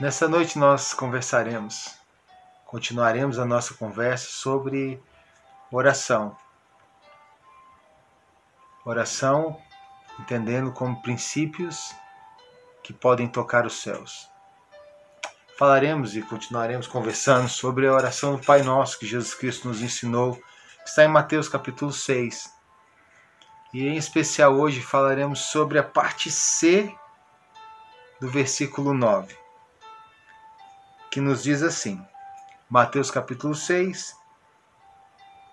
Nessa noite nós conversaremos, continuaremos a nossa conversa sobre oração. Oração entendendo como princípios que podem tocar os céus. Falaremos e continuaremos conversando sobre a oração do Pai Nosso que Jesus Cristo nos ensinou, que está em Mateus capítulo 6. E em especial hoje falaremos sobre a parte C do versículo 9, que nos diz assim: Mateus capítulo 6,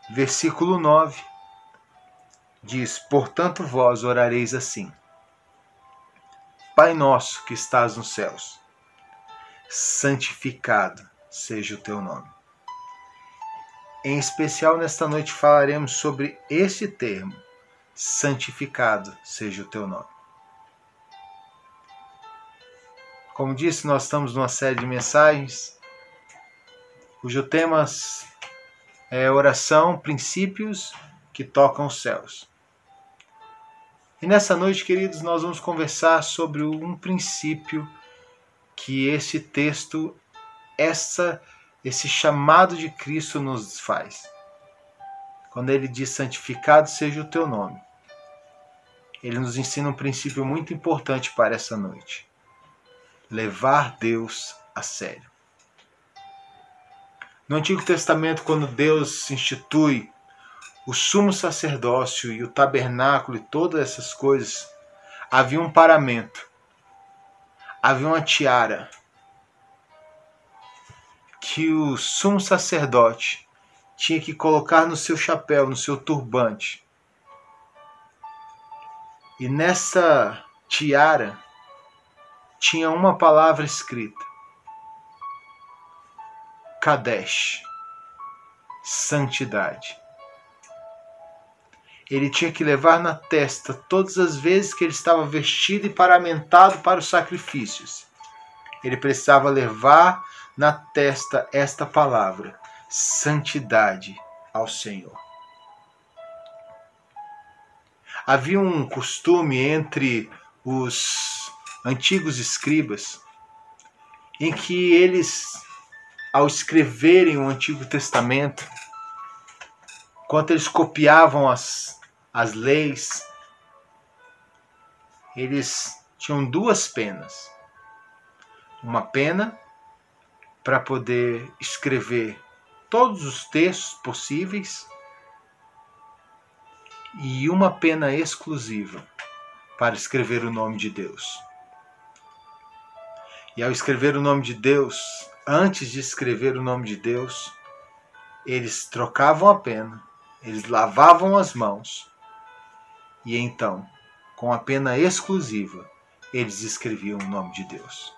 versículo 9, diz: Portanto, vós orareis assim: Pai nosso que estás nos céus, santificado seja o teu nome. Em especial nesta noite falaremos sobre esse termo: santificado seja o teu nome. Como disse, nós estamos numa série de mensagens cujo tema é oração, princípios que tocam os céus. E nessa noite, queridos, nós vamos conversar sobre um princípio que esse texto, essa, esse chamado de Cristo nos faz. Quando ele diz santificado seja o teu nome. Ele nos ensina um princípio muito importante para essa noite levar Deus a sério. No Antigo Testamento, quando Deus institui o sumo sacerdócio e o tabernáculo e todas essas coisas, havia um paramento, havia uma tiara que o sumo sacerdote tinha que colocar no seu chapéu, no seu turbante. E nessa tiara tinha uma palavra escrita: Kadesh, santidade. Ele tinha que levar na testa todas as vezes que ele estava vestido e paramentado para os sacrifícios. Ele precisava levar na testa esta palavra: santidade ao Senhor. Havia um costume entre os antigos escribas, em que eles, ao escreverem o Antigo Testamento, enquanto eles copiavam as, as leis, eles tinham duas penas. Uma pena para poder escrever todos os textos possíveis e uma pena exclusiva para escrever o nome de Deus. E ao escrever o nome de Deus, antes de escrever o nome de Deus, eles trocavam a pena, eles lavavam as mãos e então, com a pena exclusiva, eles escreviam o nome de Deus.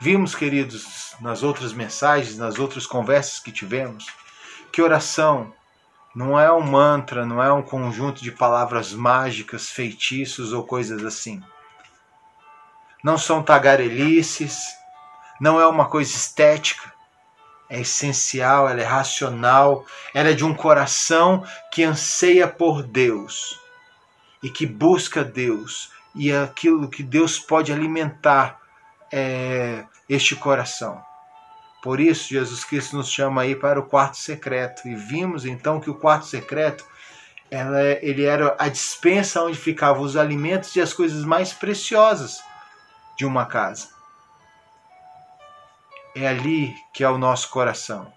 Vimos, queridos, nas outras mensagens, nas outras conversas que tivemos, que oração não é um mantra, não é um conjunto de palavras mágicas, feitiços ou coisas assim não são tagarelices, não é uma coisa estética, é essencial, ela é racional, ela é de um coração que anseia por Deus e que busca Deus e aquilo que Deus pode alimentar é, este coração. Por isso, Jesus Cristo nos chama aí para o quarto secreto. E vimos então que o quarto secreto ela, ele era a dispensa onde ficavam os alimentos e as coisas mais preciosas de uma casa. É ali que é o nosso coração.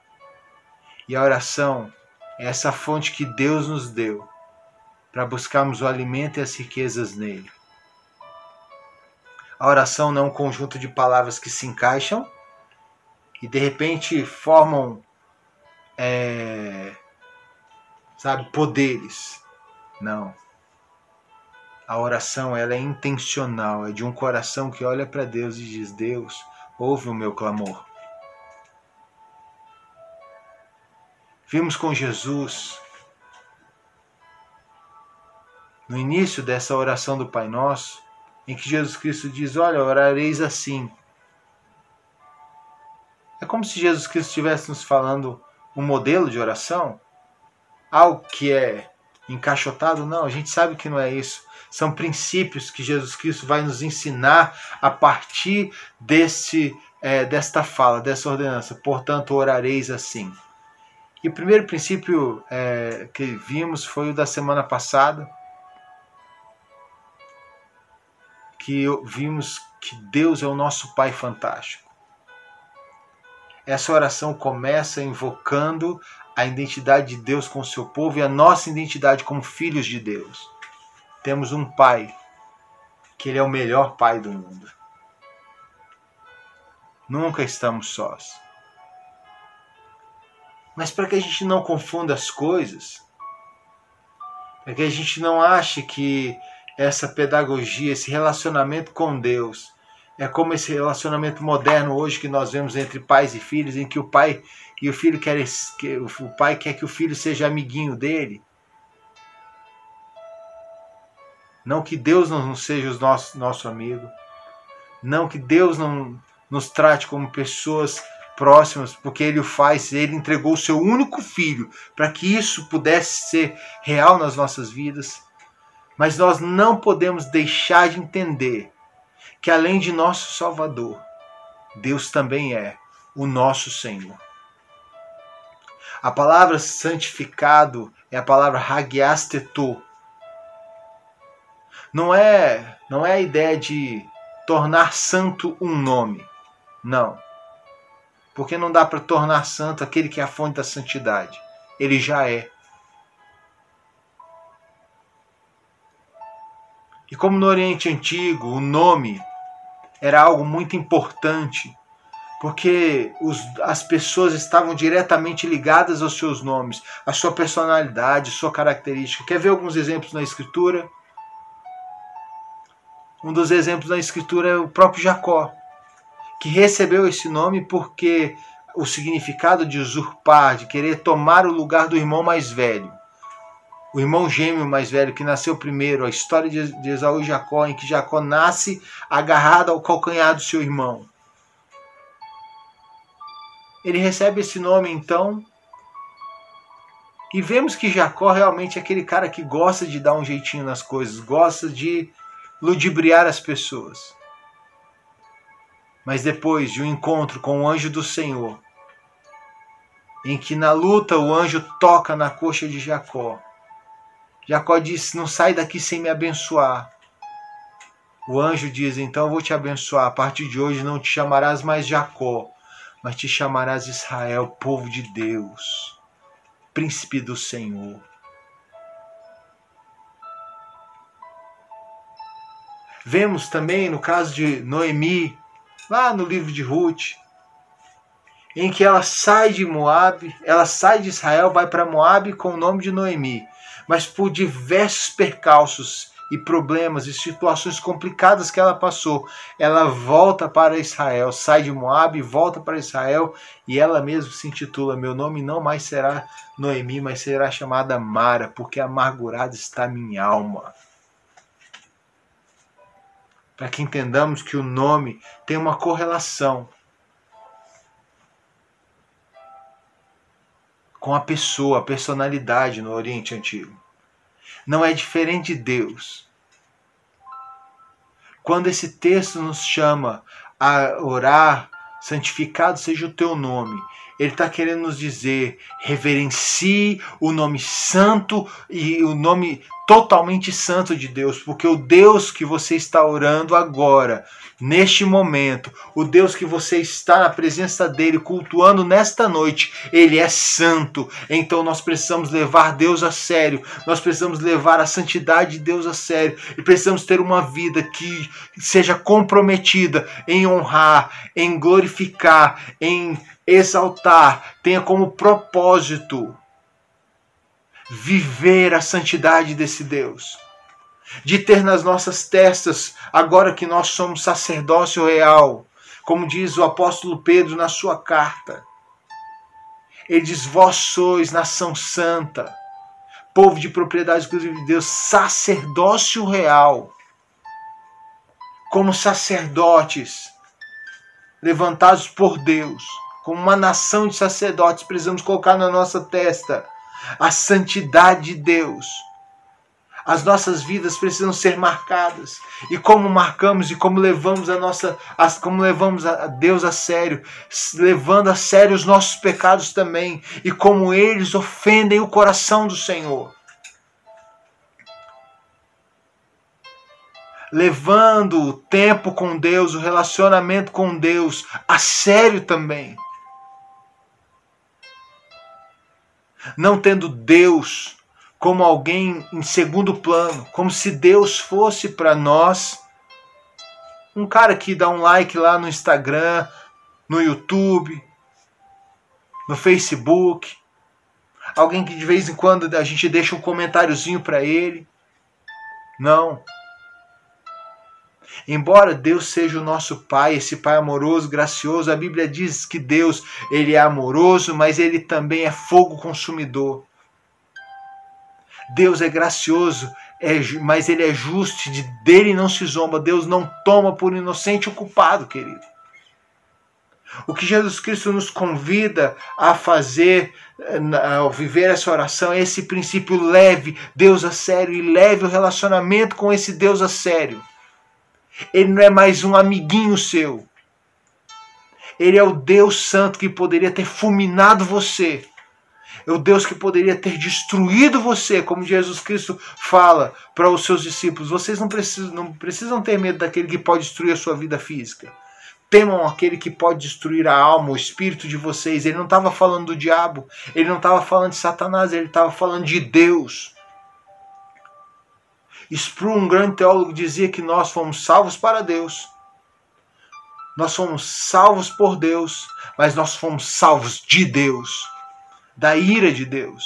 E a oração é essa fonte que Deus nos deu para buscarmos o alimento e as riquezas nele. A oração não é um conjunto de palavras que se encaixam e de repente formam, é, sabe, poderes. Não. A oração ela é intencional, é de um coração que olha para Deus e diz: Deus, ouve o meu clamor. Vimos com Jesus, no início dessa oração do Pai Nosso, em que Jesus Cristo diz: Olha, orareis assim. É como se Jesus Cristo estivesse nos falando um modelo de oração, algo que é encaixotado, não, a gente sabe que não é isso. São princípios que Jesus Cristo vai nos ensinar a partir desse, é, desta fala, dessa ordenança. Portanto, orareis assim. E o primeiro princípio é, que vimos foi o da semana passada, que vimos que Deus é o nosso Pai fantástico. Essa oração começa invocando a identidade de Deus com o seu povo e a nossa identidade como filhos de Deus. Temos um Pai, que Ele é o melhor Pai do mundo. Nunca estamos sós. Mas para que a gente não confunda as coisas, para que a gente não ache que essa pedagogia, esse relacionamento com Deus, é como esse relacionamento moderno hoje que nós vemos entre pais e filhos, em que o pai e o filho quer que o pai quer que o filho seja amiguinho dele. Não que Deus não seja o nosso, nosso amigo. Não que Deus não nos trate como pessoas próximas, porque Ele o faz. Ele entregou o seu único filho para que isso pudesse ser real nas nossas vidas. Mas nós não podemos deixar de entender que além de nosso Salvador, Deus também é o nosso Senhor. A palavra santificado é a palavra hagiasteto. Não é, não é a ideia de tornar santo um nome. Não. Porque não dá para tornar santo aquele que é a fonte da santidade. Ele já é. E como no Oriente Antigo o nome era algo muito importante, porque os, as pessoas estavam diretamente ligadas aos seus nomes, à sua personalidade, sua característica. Quer ver alguns exemplos na Escritura? Um dos exemplos na Escritura é o próprio Jacó, que recebeu esse nome porque o significado de usurpar, de querer tomar o lugar do irmão mais velho o irmão gêmeo mais velho que nasceu primeiro, a história de Esaú e Jacó, em que Jacó nasce agarrado ao calcanhar do seu irmão. Ele recebe esse nome então, e vemos que Jacó realmente é aquele cara que gosta de dar um jeitinho nas coisas, gosta de ludibriar as pessoas. Mas depois de um encontro com o anjo do Senhor, em que na luta o anjo toca na coxa de Jacó, Jacó disse: Não sai daqui sem me abençoar. O anjo diz: Então eu vou te abençoar. A partir de hoje não te chamarás mais Jacó, mas te chamarás Israel, povo de Deus, príncipe do Senhor. Vemos também no caso de Noemi, lá no livro de Ruth, em que ela sai de Moab, ela sai de Israel, vai para Moab com o nome de Noemi mas por diversos percalços e problemas e situações complicadas que ela passou, ela volta para Israel, sai de Moab, volta para Israel e ela mesma se intitula: Meu nome não mais será Noemi, mas será chamada Mara, porque amargurada está minha alma. Para que entendamos que o nome tem uma correlação com a pessoa, a personalidade no Oriente Antigo. Não é diferente de Deus. Quando esse texto nos chama a orar, santificado seja o teu nome, ele está querendo nos dizer: reverencie o nome santo e o nome totalmente santo de Deus, porque o Deus que você está orando agora, neste momento, o Deus que você está na presença dele, cultuando nesta noite, ele é santo. Então nós precisamos levar Deus a sério, nós precisamos levar a santidade de Deus a sério e precisamos ter uma vida que seja comprometida em honrar, em glorificar, em exaltar, tenha como propósito viver a santidade desse Deus. De ter nas nossas testas, agora que nós somos sacerdócio real, como diz o apóstolo Pedro na sua carta. Ele diz: Vós sois nação santa, povo de propriedade exclusiva de Deus, sacerdócio real. Como sacerdotes levantados por Deus, como uma nação de sacerdotes, precisamos colocar na nossa testa a santidade de Deus As nossas vidas precisam ser marcadas. E como marcamos e como levamos a nossa, como levamos a Deus a sério, levando a sério os nossos pecados também, e como eles ofendem o coração do Senhor. Levando o tempo com Deus, o relacionamento com Deus a sério também. Não tendo Deus como alguém em segundo plano, como se Deus fosse para nós um cara que dá um like lá no Instagram, no YouTube, no Facebook, alguém que de vez em quando a gente deixa um comentáriozinho para ele. Não. Embora Deus seja o nosso Pai, esse Pai amoroso, gracioso, a Bíblia diz que Deus, ele é amoroso, mas ele também é fogo consumidor. Deus é gracioso, é, mas ele é justo, de, dele não se zomba. Deus não toma por inocente o culpado, querido. O que Jesus Cristo nos convida a fazer, ao viver essa oração, é esse princípio leve Deus a sério e leve o relacionamento com esse Deus a sério. Ele não é mais um amiguinho seu. Ele é o Deus Santo que poderia ter fulminado você é o Deus que poderia ter destruído você, como Jesus Cristo fala para os seus discípulos. Vocês não precisam, não precisam ter medo daquele que pode destruir a sua vida física. Temam aquele que pode destruir a alma, o espírito de vocês. Ele não estava falando do diabo, ele não estava falando de Satanás, ele estava falando de Deus. Spru, um grande teólogo, dizia que nós fomos salvos para Deus. Nós fomos salvos por Deus, mas nós fomos salvos de Deus da ira de Deus.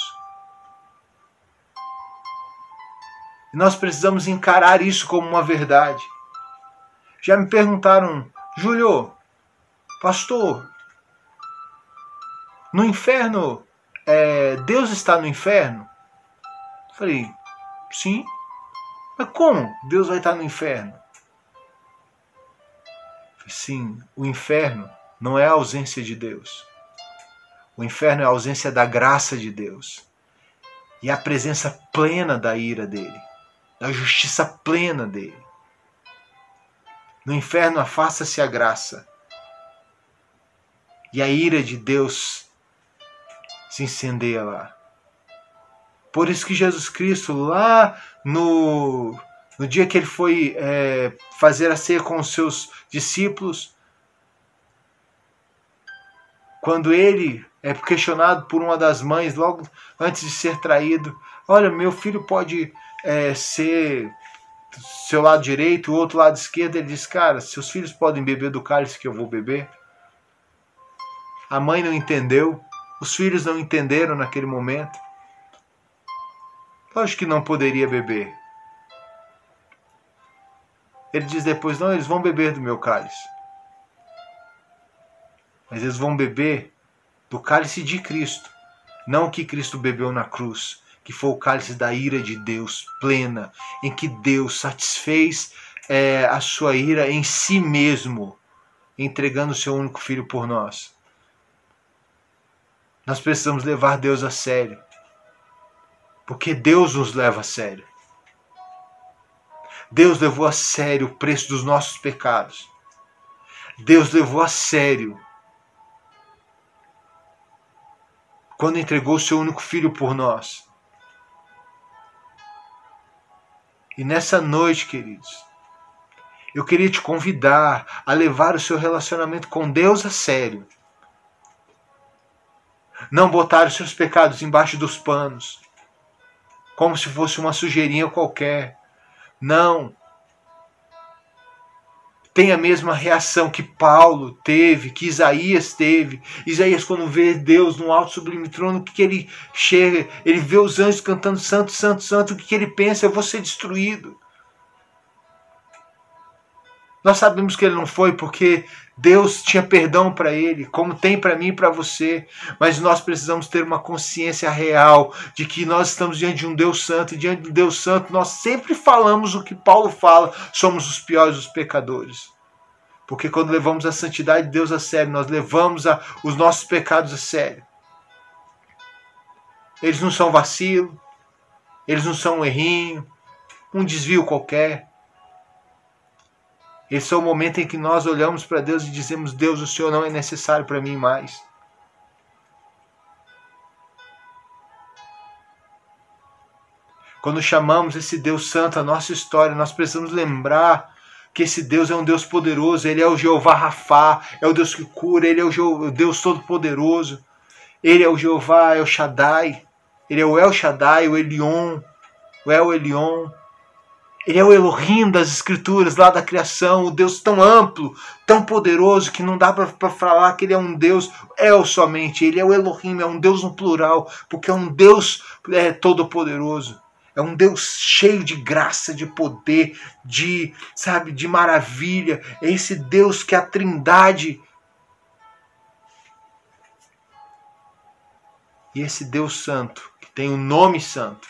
E nós precisamos encarar isso como uma verdade. Já me perguntaram, Júlio, pastor, no inferno, é, Deus está no inferno? falei, sim. Mas como Deus vai estar no inferno? sim, o inferno não é a ausência de Deus. O inferno é a ausência da graça de Deus e a presença plena da ira dele, da justiça plena dele. No inferno afasta-se a graça e a ira de Deus se incendeia lá. Por isso que Jesus Cristo, lá no, no dia que ele foi é, fazer a ceia com os seus discípulos, quando ele é questionado por uma das mães logo antes de ser traído. Olha, meu filho pode é, ser seu lado direito, o outro lado esquerdo. Ele diz, cara, seus filhos podem beber do cálice que eu vou beber. A mãe não entendeu, os filhos não entenderam naquele momento. Lógico que não poderia beber. Ele diz depois: não, eles vão beber do meu cálice. Mas eles vão beber do cálice de Cristo, não o que Cristo bebeu na cruz, que foi o cálice da ira de Deus plena, em que Deus satisfez é, a sua ira em si mesmo, entregando o seu único filho por nós. Nós precisamos levar Deus a sério, porque Deus nos leva a sério. Deus levou a sério o preço dos nossos pecados. Deus levou a sério quando entregou seu único filho por nós. E nessa noite, queridos, eu queria te convidar a levar o seu relacionamento com Deus a sério. Não botar os seus pecados embaixo dos panos, como se fosse uma sujeirinha qualquer. Não tem a mesma reação que Paulo teve, que Isaías teve. Isaías, quando vê Deus no alto sublime trono, o que, que ele chega? Ele vê os anjos cantando Santo, Santo, Santo. O que, que ele pensa? Eu vou ser destruído. Nós sabemos que ele não foi porque Deus tinha perdão para ele, como tem para mim e para você, mas nós precisamos ter uma consciência real de que nós estamos diante de um Deus santo, e diante de um Deus santo nós sempre falamos o que Paulo fala, somos os piores dos pecadores. Porque quando levamos a santidade de Deus a sério, nós levamos a, os nossos pecados a sério. Eles não são vacilo, eles não são um errinho, um desvio qualquer. Esse é o momento em que nós olhamos para Deus e dizemos: Deus, o Senhor não é necessário para mim mais. Quando chamamos esse Deus Santo à nossa história, nós precisamos lembrar que esse Deus é um Deus poderoso, ele é o Jeová Rafá, é o Deus que cura, ele é o Deus Todo-Poderoso, ele é o Jeová El Shaddai, ele é o El Shaddai, o Elion, o El Elion, ele é o Elohim das Escrituras, lá da criação, o Deus tão amplo, tão poderoso, que não dá para falar que ele é um Deus El somente, ele é o Elohim, é um Deus no plural, porque é um Deus é, todo-poderoso. É um Deus cheio de graça, de poder, de, sabe, de maravilha. É esse Deus que é a Trindade. E esse Deus Santo, que tem o um nome santo,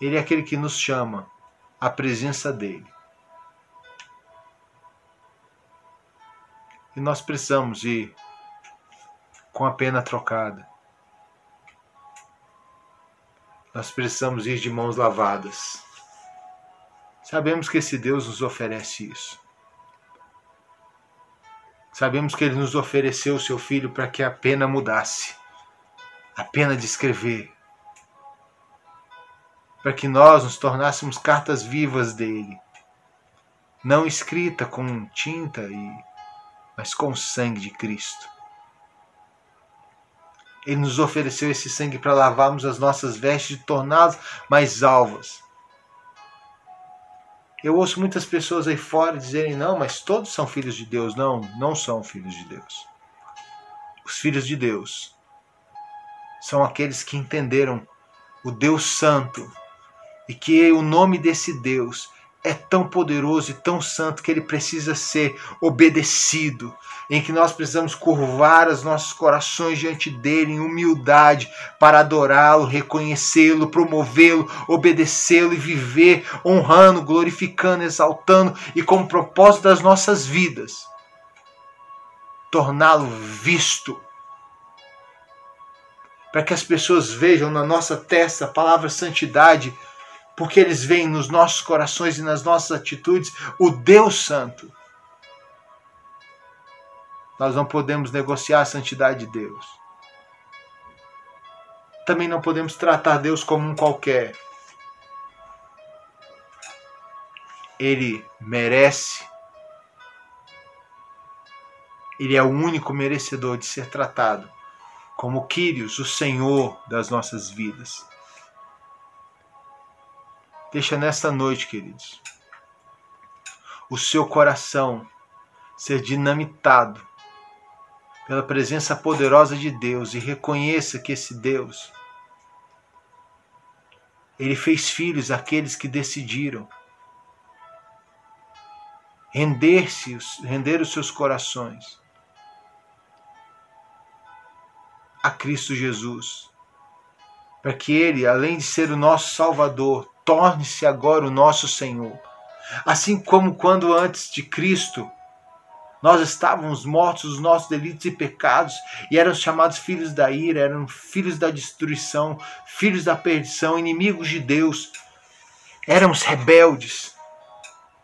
ele é aquele que nos chama à presença dele. E nós precisamos ir com a pena trocada nós precisamos ir de mãos lavadas. Sabemos que esse Deus nos oferece isso. Sabemos que ele nos ofereceu o seu filho para que a pena mudasse a pena de escrever para que nós nos tornássemos cartas vivas dele, não escrita com tinta e mas com o sangue de Cristo. Ele nos ofereceu esse sangue para lavarmos as nossas vestes e torná-las mais alvas. Eu ouço muitas pessoas aí fora dizerem: não, mas todos são filhos de Deus. Não, não são filhos de Deus. Os filhos de Deus são aqueles que entenderam o Deus Santo e que o nome desse Deus é tão poderoso e tão santo que ele precisa ser obedecido, em que nós precisamos curvar os nossos corações diante dele em humildade para adorá-lo, reconhecê-lo, promovê-lo, obedecê-lo e viver honrando, glorificando, exaltando e com o propósito das nossas vidas torná-lo visto. Para que as pessoas vejam na nossa testa a palavra santidade porque eles veem nos nossos corações e nas nossas atitudes o Deus Santo. Nós não podemos negociar a santidade de Deus. Também não podemos tratar Deus como um qualquer. Ele merece. Ele é o único merecedor de ser tratado como Quírios, o Senhor das nossas vidas. Deixa nesta noite, queridos, o seu coração ser dinamitado pela presença poderosa de Deus e reconheça que esse Deus ele fez filhos àqueles que decidiram render-se, render os seus corações a Cristo Jesus, para que ele, além de ser o nosso Salvador, torne-se agora o nosso Senhor. Assim como quando antes de Cristo nós estávamos mortos os nossos delitos e pecados e éramos chamados filhos da ira, eram filhos da destruição, filhos da perdição, inimigos de Deus. Éramos rebeldes.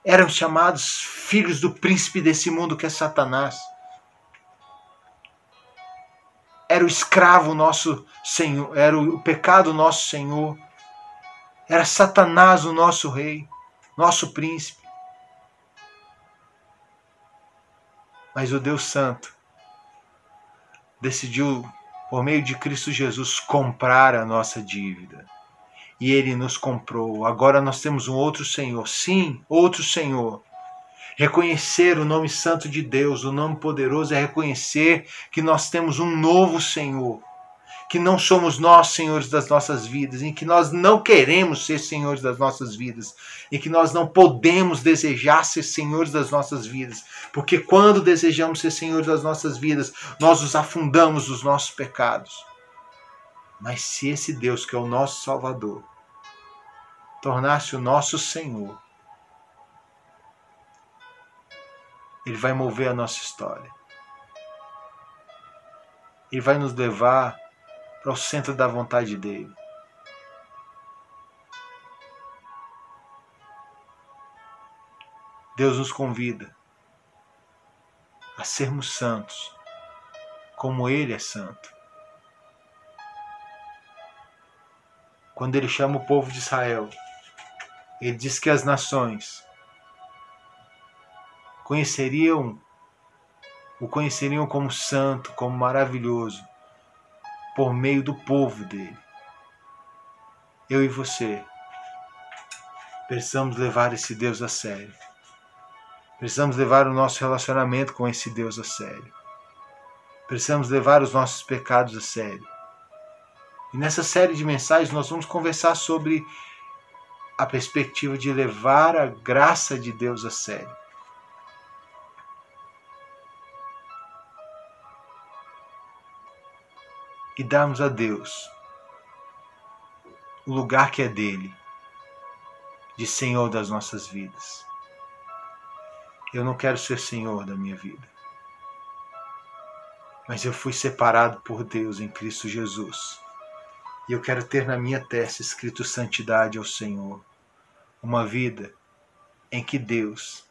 Éramos chamados filhos do príncipe desse mundo que é Satanás. Era o escravo nosso Senhor, era o pecado nosso Senhor. Era Satanás o nosso rei, nosso príncipe. Mas o Deus Santo decidiu, por meio de Cristo Jesus, comprar a nossa dívida. E ele nos comprou. Agora nós temos um outro Senhor. Sim, outro Senhor. Reconhecer o nome santo de Deus, o nome poderoso, é reconhecer que nós temos um novo Senhor que não somos nós senhores das nossas vidas, em que nós não queremos ser senhores das nossas vidas, em que nós não podemos desejar ser senhores das nossas vidas, porque quando desejamos ser senhores das nossas vidas, nós nos afundamos nos nossos pecados. Mas se esse Deus que é o nosso Salvador tornasse o nosso Senhor, Ele vai mover a nossa história. Ele vai nos levar para o centro da vontade dele. Deus nos convida a sermos santos, como Ele é santo. Quando Ele chama o povo de Israel, Ele diz que as nações conheceriam o conheceriam como santo, como maravilhoso, por meio do povo dele. Eu e você precisamos levar esse Deus a sério. Precisamos levar o nosso relacionamento com esse Deus a sério. Precisamos levar os nossos pecados a sério. E nessa série de mensagens nós vamos conversar sobre a perspectiva de levar a graça de Deus a sério. E darmos a Deus o lugar que é dele, de Senhor das nossas vidas. Eu não quero ser Senhor da minha vida, mas eu fui separado por Deus em Cristo Jesus. E eu quero ter na minha testa escrito santidade ao Senhor, uma vida em que Deus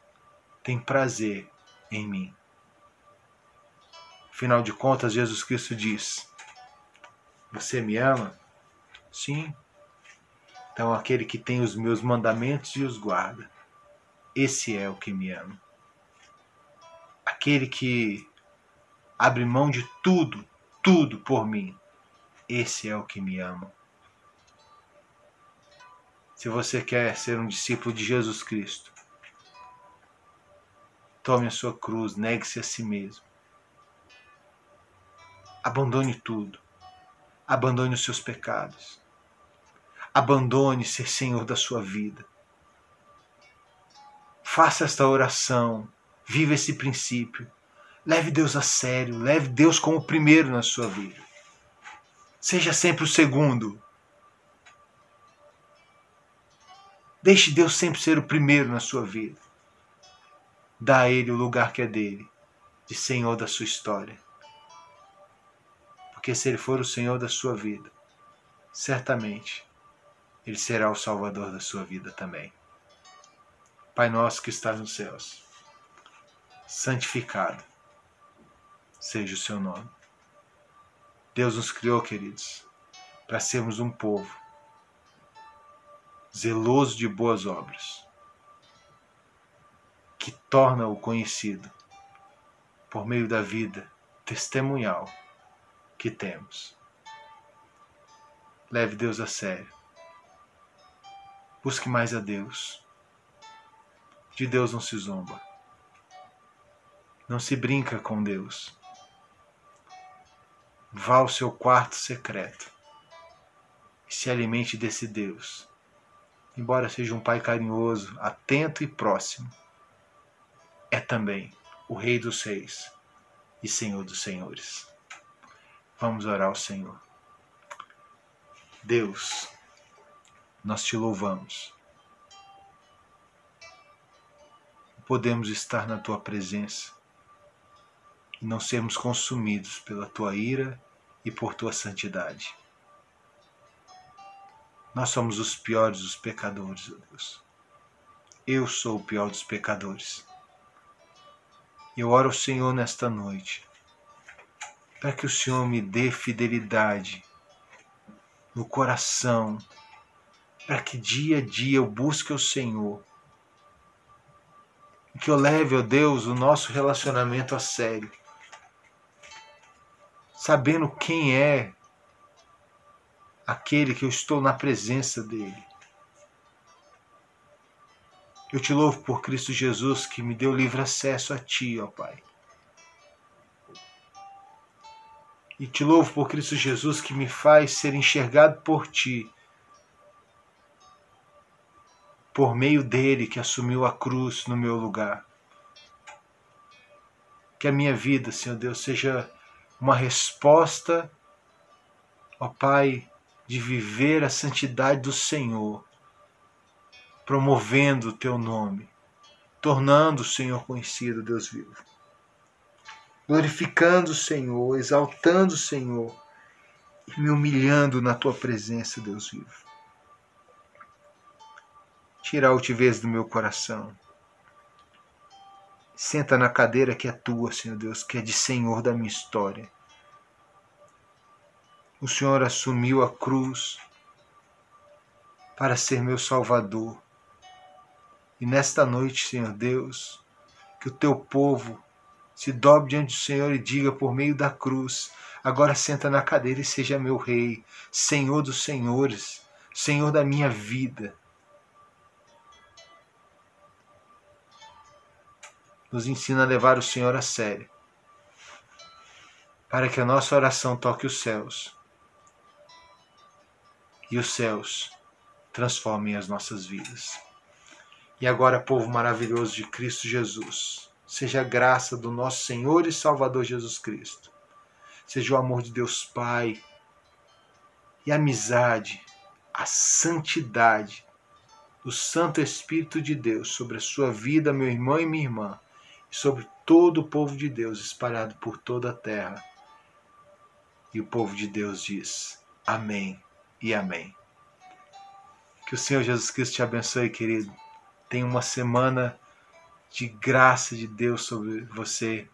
tem prazer em mim. Afinal de contas, Jesus Cristo diz: você me ama? Sim. Então aquele que tem os meus mandamentos e os guarda, esse é o que me ama. Aquele que abre mão de tudo, tudo por mim, esse é o que me ama. Se você quer ser um discípulo de Jesus Cristo, tome a sua cruz, negue-se a si mesmo. Abandone tudo. Abandone os seus pecados. Abandone ser senhor da sua vida. Faça esta oração. Viva esse princípio. Leve Deus a sério. Leve Deus como o primeiro na sua vida. Seja sempre o segundo. Deixe Deus sempre ser o primeiro na sua vida. Dá a Ele o lugar que é dele, de Senhor da sua história. Porque se Ele for o Senhor da sua vida, certamente Ele será o Salvador da sua vida também. Pai nosso que estás nos céus, santificado seja o seu nome. Deus nos criou, queridos, para sermos um povo zeloso de boas obras, que torna-o conhecido por meio da vida testemunhal que temos. Leve Deus a sério. Busque mais a Deus. De Deus não se zomba. Não se brinca com Deus. Vá ao seu quarto secreto e se alimente desse Deus. Embora seja um pai carinhoso, atento e próximo, é também o Rei dos Reis e Senhor dos Senhores. Vamos orar ao Senhor. Deus, nós te louvamos. Podemos estar na tua presença e não sermos consumidos pela tua ira e por tua santidade. Nós somos os piores dos pecadores, ó Deus. Eu sou o pior dos pecadores. Eu oro ao Senhor nesta noite para que o Senhor me dê fidelidade no coração, para que dia a dia eu busque o Senhor. Que eu leve, ó Deus, o nosso relacionamento a sério. Sabendo quem é aquele que eu estou na presença dele. Eu te louvo por Cristo Jesus que me deu livre acesso a Ti, ó Pai. E te louvo por Cristo Jesus que me faz ser enxergado por ti. Por meio dele que assumiu a cruz no meu lugar. Que a minha vida, Senhor Deus, seja uma resposta, ó Pai, de viver a santidade do Senhor, promovendo o teu nome, tornando o Senhor conhecido, Deus vivo glorificando o Senhor, exaltando o Senhor e me humilhando na tua presença, Deus vivo. Tira a altivez do meu coração. Senta na cadeira que é tua, Senhor Deus, que é de Senhor da minha história. O Senhor assumiu a cruz para ser meu Salvador. E nesta noite, Senhor Deus, que o teu povo se dobre diante do Senhor e diga por meio da cruz: agora senta na cadeira e seja meu Rei, Senhor dos Senhores, Senhor da minha vida. Nos ensina a levar o Senhor a sério, para que a nossa oração toque os céus e os céus transformem as nossas vidas. E agora, povo maravilhoso de Cristo Jesus, seja a graça do nosso Senhor e Salvador Jesus Cristo, seja o amor de Deus Pai e a amizade, a santidade do Santo Espírito de Deus sobre a sua vida, meu irmão e minha irmã, e sobre todo o povo de Deus espalhado por toda a terra. E o povo de Deus diz: Amém e Amém. Que o Senhor Jesus Cristo te abençoe, querido. Tenha uma semana de graça de Deus sobre você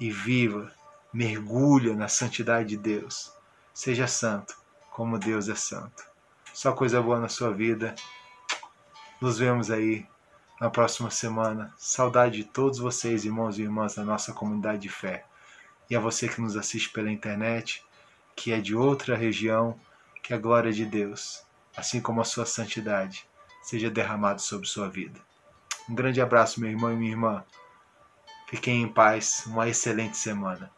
e viva, mergulha na santidade de Deus. Seja santo, como Deus é santo. Só coisa boa na sua vida. Nos vemos aí na próxima semana. Saudade de todos vocês, irmãos e irmãs da nossa comunidade de fé. E a você que nos assiste pela internet, que é de outra região, que a glória de Deus assim como a sua santidade, seja derramado sobre sua vida. Um grande abraço, meu irmão e minha irmã. Fiquem em paz, uma excelente semana.